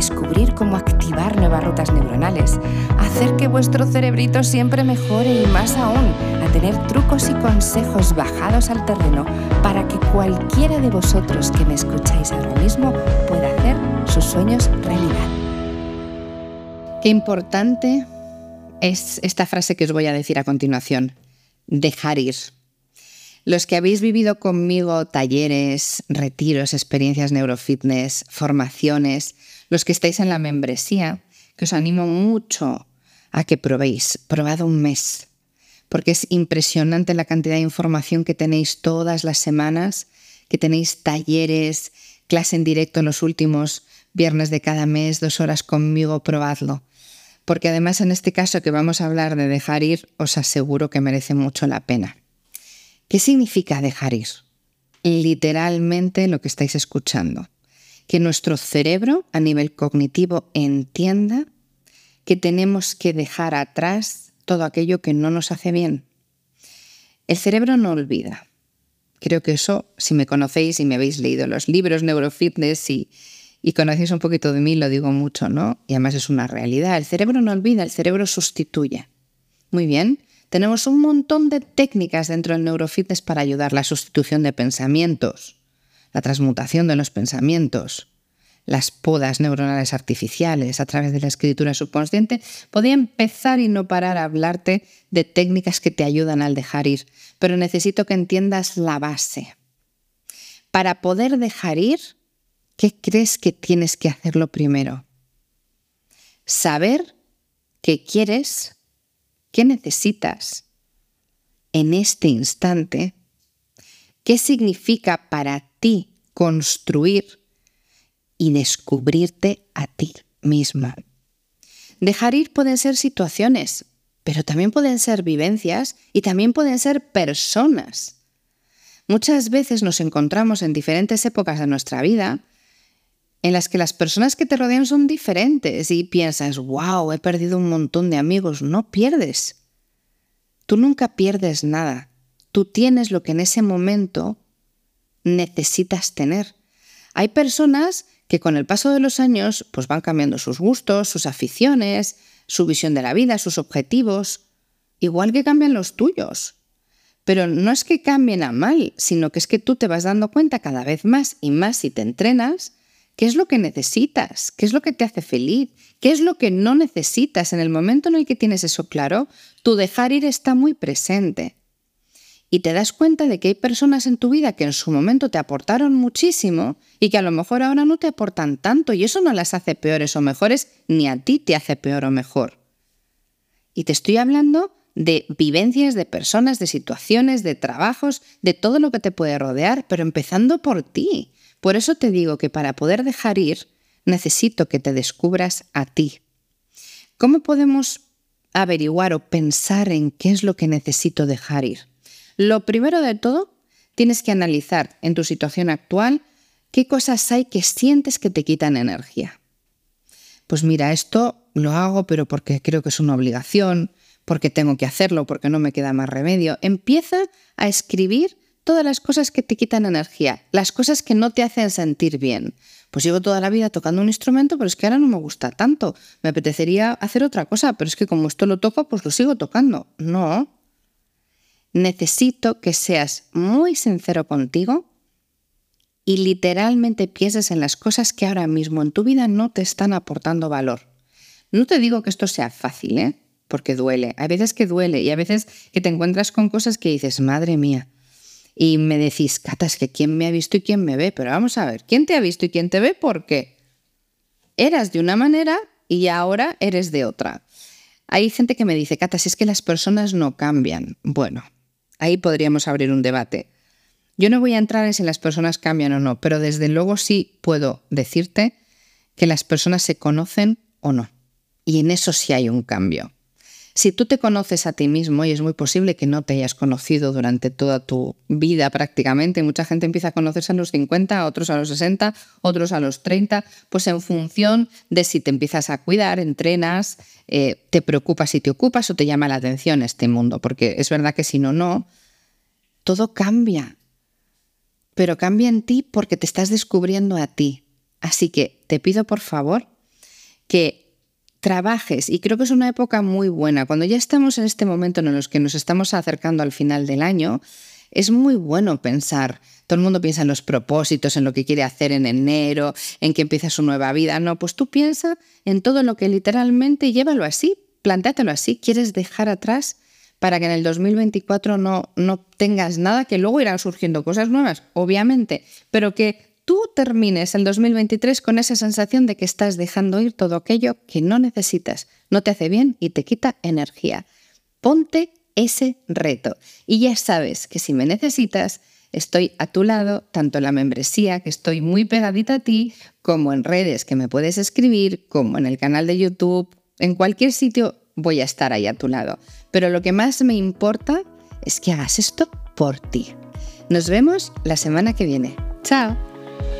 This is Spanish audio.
descubrir cómo activar nuevas rutas neuronales, hacer que vuestro cerebrito siempre mejore y más aún, a tener trucos y consejos bajados al terreno para que cualquiera de vosotros que me escucháis ahora mismo pueda hacer sus sueños realidad. Qué importante es esta frase que os voy a decir a continuación, dejar ir. Los que habéis vivido conmigo talleres, retiros, experiencias neurofitness, formaciones, los que estáis en la membresía, que os animo mucho a que probéis, probad un mes, porque es impresionante la cantidad de información que tenéis todas las semanas, que tenéis talleres, clase en directo los últimos viernes de cada mes, dos horas conmigo, probadlo. Porque además en este caso que vamos a hablar de dejar ir, os aseguro que merece mucho la pena. ¿Qué significa dejar ir? Literalmente lo que estáis escuchando. Que nuestro cerebro a nivel cognitivo entienda que tenemos que dejar atrás todo aquello que no nos hace bien. El cerebro no olvida. Creo que eso, si me conocéis y me habéis leído los libros Neurofitness y, conocéis un poquito de mí, lo digo mucho, ¿no? Y además es una realidad. El cerebro no olvida, el cerebro sustituye. Muy bien. Tenemos un montón de técnicas dentro del neurofitness para ayudar la sustitución de pensamientos, la transmutación de los pensamientos, las podas neuronales artificiales a través de la escritura subconsciente, podía empezar y no parar a hablarte de técnicas que te ayudan al dejar ir, pero necesito que entiendas la base. Para poder dejar ir, ¿qué crees que tienes que hacerlo primero? Saber qué quieres, qué necesitas en este instante, qué significa para ti construir y descubrirte a ti misma. Dejar ir pueden ser situaciones, pero también pueden ser vivencias y también pueden ser personas. Muchas veces nos encontramos en diferentes épocas de nuestra vida en las que las personas que te rodean son diferentes y piensas, wow, he perdido un montón de amigos. No pierdes. Tú nunca pierdes nada. Tú tienes lo que en ese momento necesitas tener. Hay personas que con el paso de los años pues van cambiando sus gustos, sus aficiones, su visión de la vida, sus objetivos, igual que cambian los tuyos. Pero no es que cambien a mal, sino que es que tú te vas dando cuenta cada vez más y más si te entrenas qué es lo que necesitas, qué es lo que te hace feliz, qué es lo que no necesitas. En el momento en el que tienes eso claro, tu dejar ir está muy presente y te das cuenta de que hay personas en tu vida que en su momento te aportaron muchísimo y que a lo mejor ahora no te aportan tanto y eso no las hace peores o mejores ni a ti te hace peor o mejor. Y te estoy hablando de vivencias, de personas, de situaciones, de trabajos, de todo lo que te puede rodear, pero empezando por ti. Por eso te digo que para poder dejar ir, necesito que te descubras a ti. ¿Cómo podemos averiguar o pensar en qué es lo que necesito dejar ir? Lo primero de todo, tienes que analizar en tu situación actual qué cosas hay que sientes que te quitan energía. Pues mira, esto lo hago pero porque creo que es una obligación, porque tengo que hacerlo, porque no me queda más remedio. Empieza a escribir todas las cosas que te quitan energía, las cosas que no te hacen sentir bien. Pues llevo toda la vida tocando un instrumento, pero es que ahora no me gusta tanto. Me apetecería hacer otra cosa, pero es que como esto lo toco, pues lo sigo tocando. No, necesito que seas muy sincero contigo y literalmente pienses en las cosas que ahora mismo en tu vida no te están aportando valor. No te digo que esto sea fácil, ¿eh? porque duele. Hay veces que duele y a veces que te encuentras con cosas que dices, madre mía. Y me decís, Cata, es que quién me ha visto y quién me ve. Pero vamos a ver, ¿quién te ha visto y quién te ve? ¿Por qué? Eras de una manera y ahora eres de otra. Hay gente que me dice, Cata, si es que las personas no cambian. Bueno, Ahí podríamos abrir un debate. Yo no voy a entrar en si las personas cambian o no, pero desde luego sí puedo decirte que las personas se conocen o no. Y en eso sí hay un cambio. Si tú te conoces a ti mismo, y es muy posible que no te hayas conocido durante toda tu vida prácticamente, mucha gente empieza a conocerse a los 50, otros a los 60, otros a los 30, pues en función de si te empiezas a cuidar, entrenas, eh, te preocupas si te ocupas o te llama la atención este mundo, porque es verdad que si no, no, todo cambia, pero cambia en ti porque te estás descubriendo a ti. Así que te pido por favor que trabajes, y creo que es una época muy buena, cuando ya estamos en este momento en los que nos estamos acercando al final del año, es muy bueno pensar, todo el mundo piensa en los propósitos, en lo que quiere hacer en enero, en que empieza su nueva vida, no, pues tú piensa en todo lo que literalmente llévalo así, plantéatelo así, quieres dejar atrás para que en el 2024 no, no tengas nada, que luego irán surgiendo cosas nuevas, obviamente, pero que termines el 2023 con esa sensación de que estás dejando ir todo aquello que no necesitas, no te hace bien y te quita energía. Ponte ese reto y ya sabes que si me necesitas, estoy a tu lado, tanto en la membresía, que estoy muy pegadita a ti, como en redes que me puedes escribir, como en el canal de YouTube, en cualquier sitio voy a estar ahí a tu lado. Pero lo que más me importa es que hagas esto por ti. Nos vemos la semana que viene. Chao.